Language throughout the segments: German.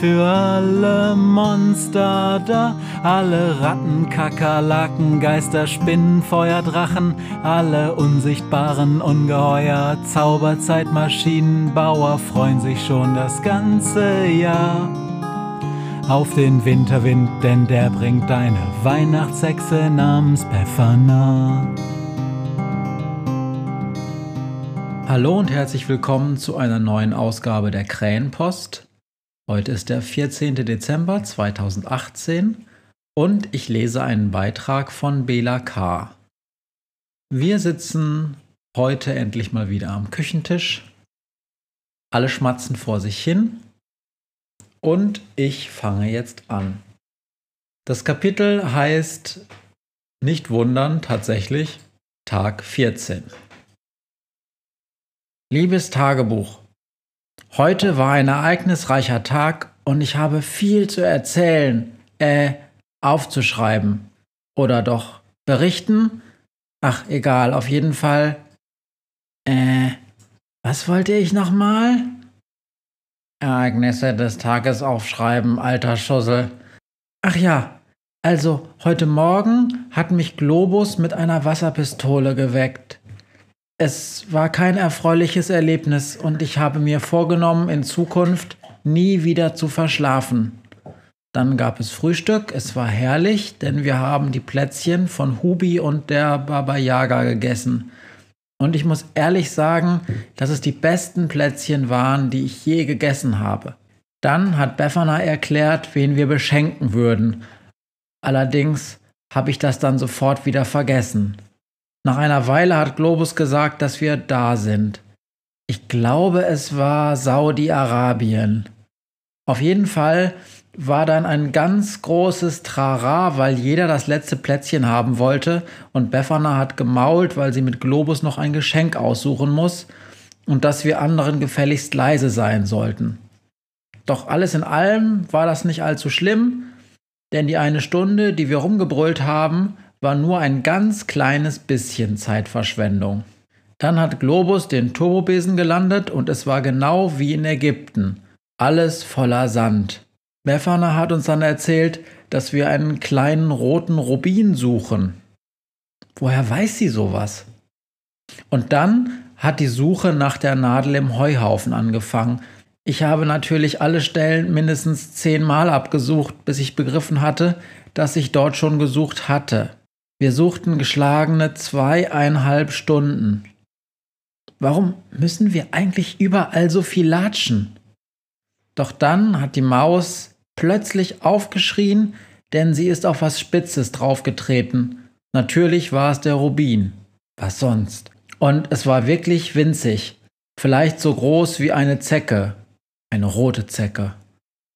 für alle Monster da, alle Ratten, Kakerlaken, Geister, Spinnen, Feuer, Drachen, alle unsichtbaren Ungeheuer, Zauberzeitmaschinenbauer freuen sich schon das ganze Jahr auf den Winterwind, denn der bringt deine Weihnachtshexe namens Befana. Hallo und herzlich willkommen zu einer neuen Ausgabe der Krähenpost. Heute ist der 14. Dezember 2018 und ich lese einen Beitrag von Bela K. Wir sitzen heute endlich mal wieder am Küchentisch. Alle schmatzen vor sich hin und ich fange jetzt an. Das Kapitel heißt Nicht wundern, tatsächlich Tag 14. Liebes Tagebuch, Heute war ein ereignisreicher Tag und ich habe viel zu erzählen, äh, aufzuschreiben. Oder doch berichten? Ach, egal, auf jeden Fall. Äh, was wollte ich nochmal? Ereignisse des Tages aufschreiben, alter Schussel. Ach ja, also heute Morgen hat mich Globus mit einer Wasserpistole geweckt. Es war kein erfreuliches Erlebnis und ich habe mir vorgenommen, in Zukunft nie wieder zu verschlafen. Dann gab es Frühstück, es war herrlich, denn wir haben die Plätzchen von Hubi und der Baba Yaga gegessen. Und ich muss ehrlich sagen, dass es die besten Plätzchen waren, die ich je gegessen habe. Dann hat Befana erklärt, wen wir beschenken würden. Allerdings habe ich das dann sofort wieder vergessen. Nach einer Weile hat Globus gesagt, dass wir da sind. Ich glaube, es war Saudi-Arabien. Auf jeden Fall war dann ein ganz großes Trara, weil jeder das letzte Plätzchen haben wollte und Befana hat gemault, weil sie mit Globus noch ein Geschenk aussuchen muss und dass wir anderen gefälligst leise sein sollten. Doch alles in allem war das nicht allzu schlimm, denn die eine Stunde, die wir rumgebrüllt haben, war nur ein ganz kleines bisschen Zeitverschwendung. Dann hat Globus den Turbobesen gelandet und es war genau wie in Ägypten. Alles voller Sand. Befana hat uns dann erzählt, dass wir einen kleinen roten Rubin suchen. Woher weiß sie sowas? Und dann hat die Suche nach der Nadel im Heuhaufen angefangen. Ich habe natürlich alle Stellen mindestens zehnmal abgesucht, bis ich begriffen hatte, dass ich dort schon gesucht hatte. Wir suchten geschlagene zweieinhalb Stunden. Warum müssen wir eigentlich überall so viel latschen? Doch dann hat die Maus plötzlich aufgeschrien, denn sie ist auf was Spitzes draufgetreten. Natürlich war es der Rubin. Was sonst? Und es war wirklich winzig. Vielleicht so groß wie eine Zecke. Eine rote Zecke.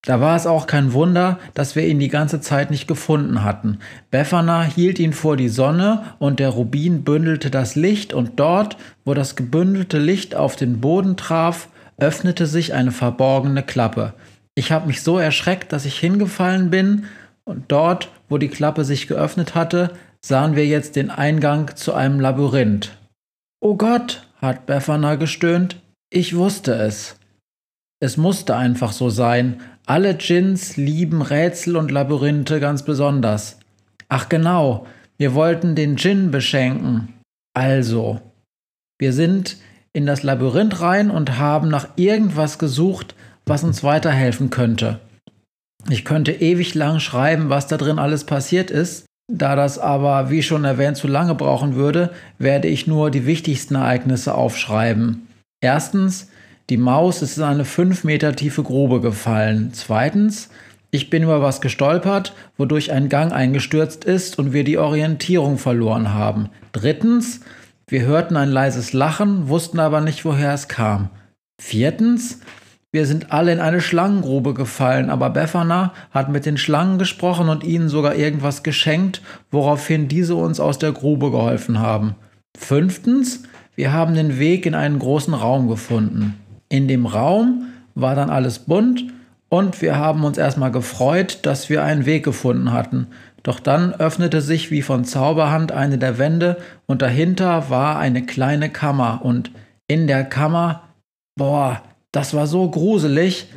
Da war es auch kein Wunder, dass wir ihn die ganze Zeit nicht gefunden hatten. Befana hielt ihn vor die Sonne und der Rubin bündelte das Licht und dort, wo das gebündelte Licht auf den Boden traf, öffnete sich eine verborgene Klappe. Ich habe mich so erschreckt, dass ich hingefallen bin und dort, wo die Klappe sich geöffnet hatte, sahen wir jetzt den Eingang zu einem Labyrinth. Oh Gott, hat Befana gestöhnt, ich wusste es. Es musste einfach so sein, alle Djinns lieben Rätsel und Labyrinthe ganz besonders. Ach genau, wir wollten den Djinn beschenken. Also, wir sind in das Labyrinth rein und haben nach irgendwas gesucht, was uns weiterhelfen könnte. Ich könnte ewig lang schreiben, was da drin alles passiert ist. Da das aber, wie schon erwähnt, zu lange brauchen würde, werde ich nur die wichtigsten Ereignisse aufschreiben. Erstens, Die Maus ist in eine fünf Meter tiefe Grube gefallen. Zweitens, ich bin über was gestolpert, wodurch ein Gang eingestürzt ist und wir die Orientierung verloren haben. Drittens, wir hörten ein leises Lachen, wussten aber nicht, woher es kam. Viertens, wir sind alle in eine Schlangengrube gefallen, aber Befana hat mit den Schlangen gesprochen und ihnen sogar irgendwas geschenkt, woraufhin diese uns aus der Grube geholfen haben. Fünftens, wir haben den Weg in einen großen Raum gefunden. In dem Raum war dann alles bunt und wir haben uns erstmal gefreut, dass wir einen Weg gefunden hatten. Doch dann öffnete sich wie von Zauberhand eine der Wände und dahinter war eine kleine Kammer und in der Kammer, boah, das war so gruselig,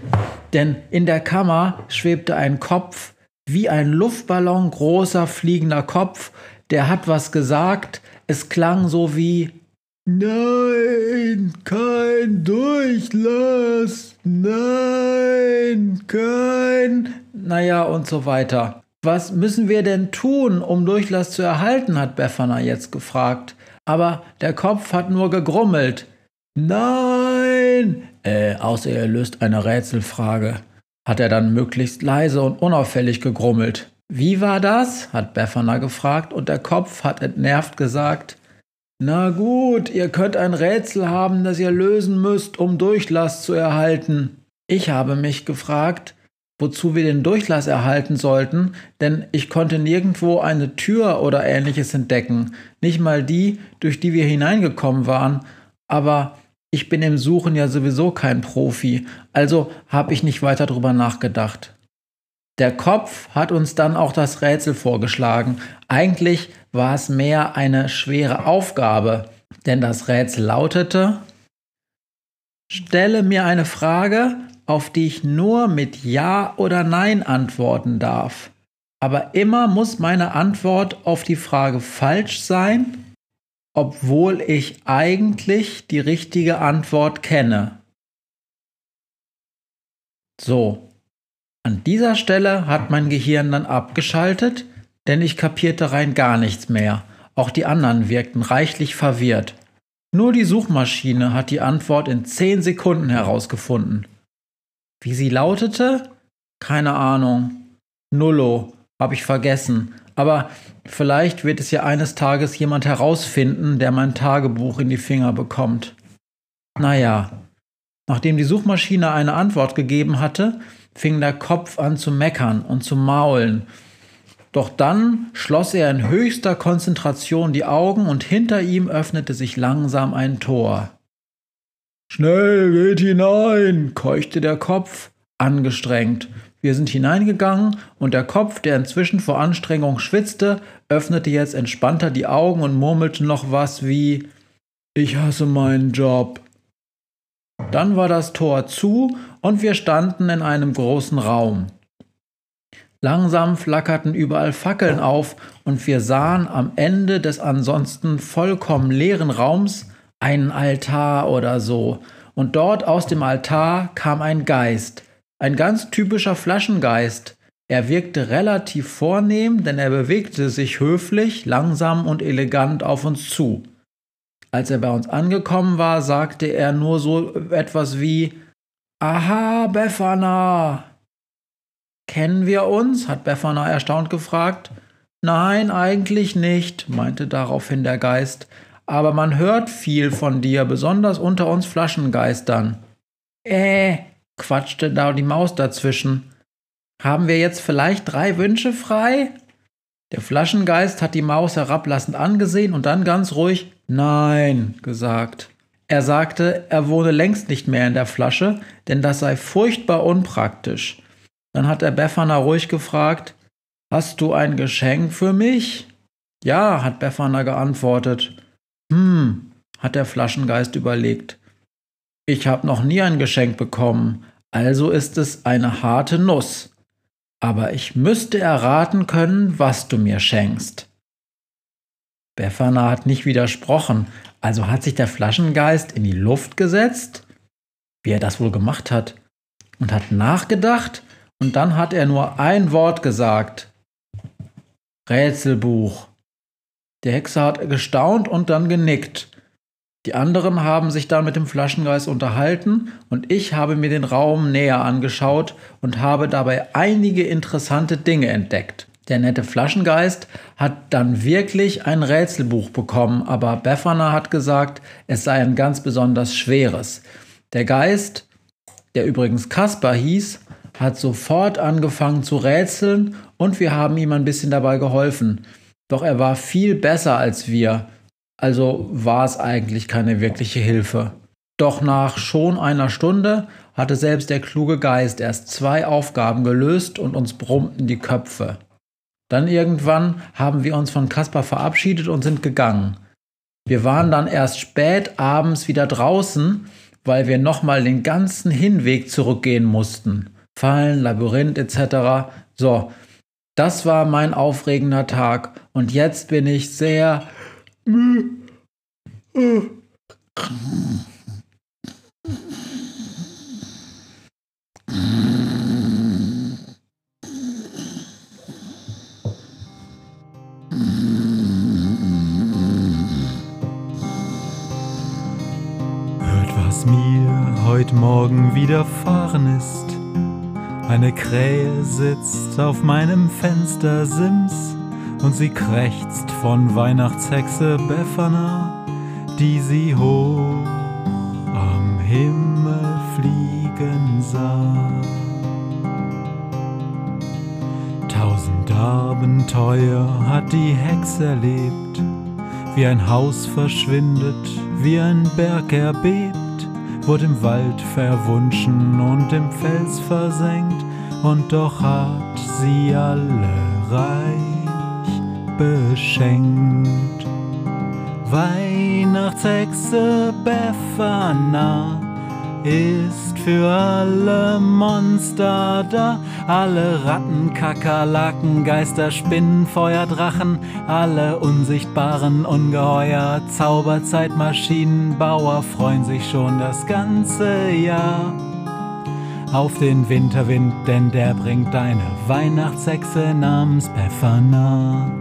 denn in der Kammer schwebte ein Kopf, wie ein Luftballon großer fliegender Kopf, der hat was gesagt, es klang so wie Nein, kein Durchlass. Nein, kein. Naja, und so weiter. Was müssen wir denn tun, um Durchlass zu erhalten? hat Befana jetzt gefragt. Aber der Kopf hat nur gegrummelt. Nein! Äh, außer er löst eine Rätselfrage, hat er dann möglichst leise und unauffällig gegrummelt. Wie war das? hat Befana gefragt und der Kopf hat entnervt gesagt. Na gut, ihr könnt ein Rätsel haben, das ihr lösen müsst, um Durchlass zu erhalten. Ich habe mich gefragt, wozu wir den Durchlass erhalten sollten, denn ich konnte nirgendwo eine Tür oder ähnliches entdecken, nicht mal die, durch die wir hineingekommen waren, aber ich bin im Suchen ja sowieso kein Profi, also habe ich nicht weiter drüber nachgedacht. Der Kopf hat uns dann auch das Rätsel vorgeschlagen. Eigentlich war es mehr eine schwere Aufgabe, denn das Rätsel lautete, stelle mir eine Frage, auf die ich nur mit Ja oder Nein antworten darf. Aber immer muss meine Antwort auf die Frage falsch sein, obwohl ich eigentlich die richtige Antwort kenne. So, an dieser Stelle hat mein Gehirn dann abgeschaltet, denn ich kapierte rein gar nichts mehr. Auch die anderen wirkten reichlich verwirrt. Nur die Suchmaschine hat die Antwort in 10 Sekunden herausgefunden. Wie sie lautete? Keine Ahnung. Nullo, habe ich vergessen. Aber vielleicht wird es ja eines Tages jemand herausfinden, der mein Tagebuch in die Finger bekommt. Naja, nachdem die Suchmaschine eine Antwort gegeben hatte, fing der Kopf an zu meckern und zu maulen. Doch dann schloss er in höchster Konzentration die Augen und hinter ihm öffnete sich langsam ein Tor. Schnell, geht hinein, keuchte der Kopf, angestrengt. Wir sind hineingegangen und der Kopf, der inzwischen vor Anstrengung schwitzte, öffnete jetzt entspannter die Augen und murmelte noch was wie Ich hasse meinen Job. Dann war das Tor zu und wir standen in einem großen Raum. Langsam flackerten überall Fackeln auf und wir sahen am Ende des ansonsten vollkommen leeren Raums einen Altar oder so. Und dort aus dem Altar kam ein Geist, ein ganz typischer Flaschengeist. Er wirkte relativ vornehm, denn er bewegte sich höflich, langsam und elegant auf uns zu. Als er bei uns angekommen war, sagte er nur so etwas wie Aha, Befana. Kennen wir uns? hat Befana erstaunt gefragt. Nein, eigentlich nicht, meinte daraufhin der Geist, aber man hört viel von dir, besonders unter uns Flaschengeistern. Äh, quatschte da die Maus dazwischen. Haben wir jetzt vielleicht drei Wünsche frei? Der Flaschengeist hat die Maus herablassend angesehen und dann ganz ruhig Nein gesagt. Er sagte, er wohne längst nicht mehr in der Flasche, denn das sei furchtbar unpraktisch. Dann hat er Befana ruhig gefragt, Hast du ein Geschenk für mich? Ja, hat Befana geantwortet. Hm, hat der Flaschengeist überlegt. Ich habe noch nie ein Geschenk bekommen, also ist es eine harte Nuss. Aber ich müsste erraten können, was du mir schenkst. Befana hat nicht widersprochen, also hat sich der Flaschengeist in die Luft gesetzt, wie er das wohl gemacht hat, und hat nachgedacht, und dann hat er nur ein Wort gesagt. Rätselbuch. Der Hexer hat gestaunt und dann genickt. Die anderen haben sich dann mit dem Flaschengeist unterhalten und ich habe mir den Raum näher angeschaut und habe dabei einige interessante Dinge entdeckt. Der nette Flaschengeist hat dann wirklich ein Rätselbuch bekommen, aber Befana hat gesagt, es sei ein ganz besonders schweres. Der Geist, der übrigens Kaspar hieß, hat sofort angefangen zu rätseln und wir haben ihm ein bisschen dabei geholfen. Doch er war viel besser als wir also war es eigentlich keine wirkliche Hilfe. Doch nach schon einer Stunde hatte selbst der kluge Geist erst zwei Aufgaben gelöst und uns brummten die Köpfe. Dann irgendwann haben wir uns von Kaspar verabschiedet und sind gegangen. Wir waren dann erst spät abends wieder draußen, weil wir nochmal den ganzen Hinweg zurückgehen mussten. Fallen, Labyrinth etc. So, das war mein aufregender Tag und jetzt bin ich sehr Hört was mir heute Morgen widerfahren ist. Eine Krähe sitzt auf meinem Fenstersims und sie krächzt von Weihnachtshexe Befana, die sie hoch am Himmel fliegen sah. Tausend Abenteuer hat die Hexe erlebt, wie ein Haus verschwindet, wie ein Berg erbebt, wurde im Wald verwunschen und im Fels versenkt, und doch hat sie alle reich beschenkt. Weihnachtshexe Befana ist für alle Monster da. Alle Ratten, Kakerlaken, Geister, Spinnen, Feuerdrachen, alle unsichtbaren Ungeheuer, Zauberzeitmaschinenbauer freuen sich schon das ganze Jahr auf den Winterwind, denn der bringt deine Weihnachtshexe namens Befana.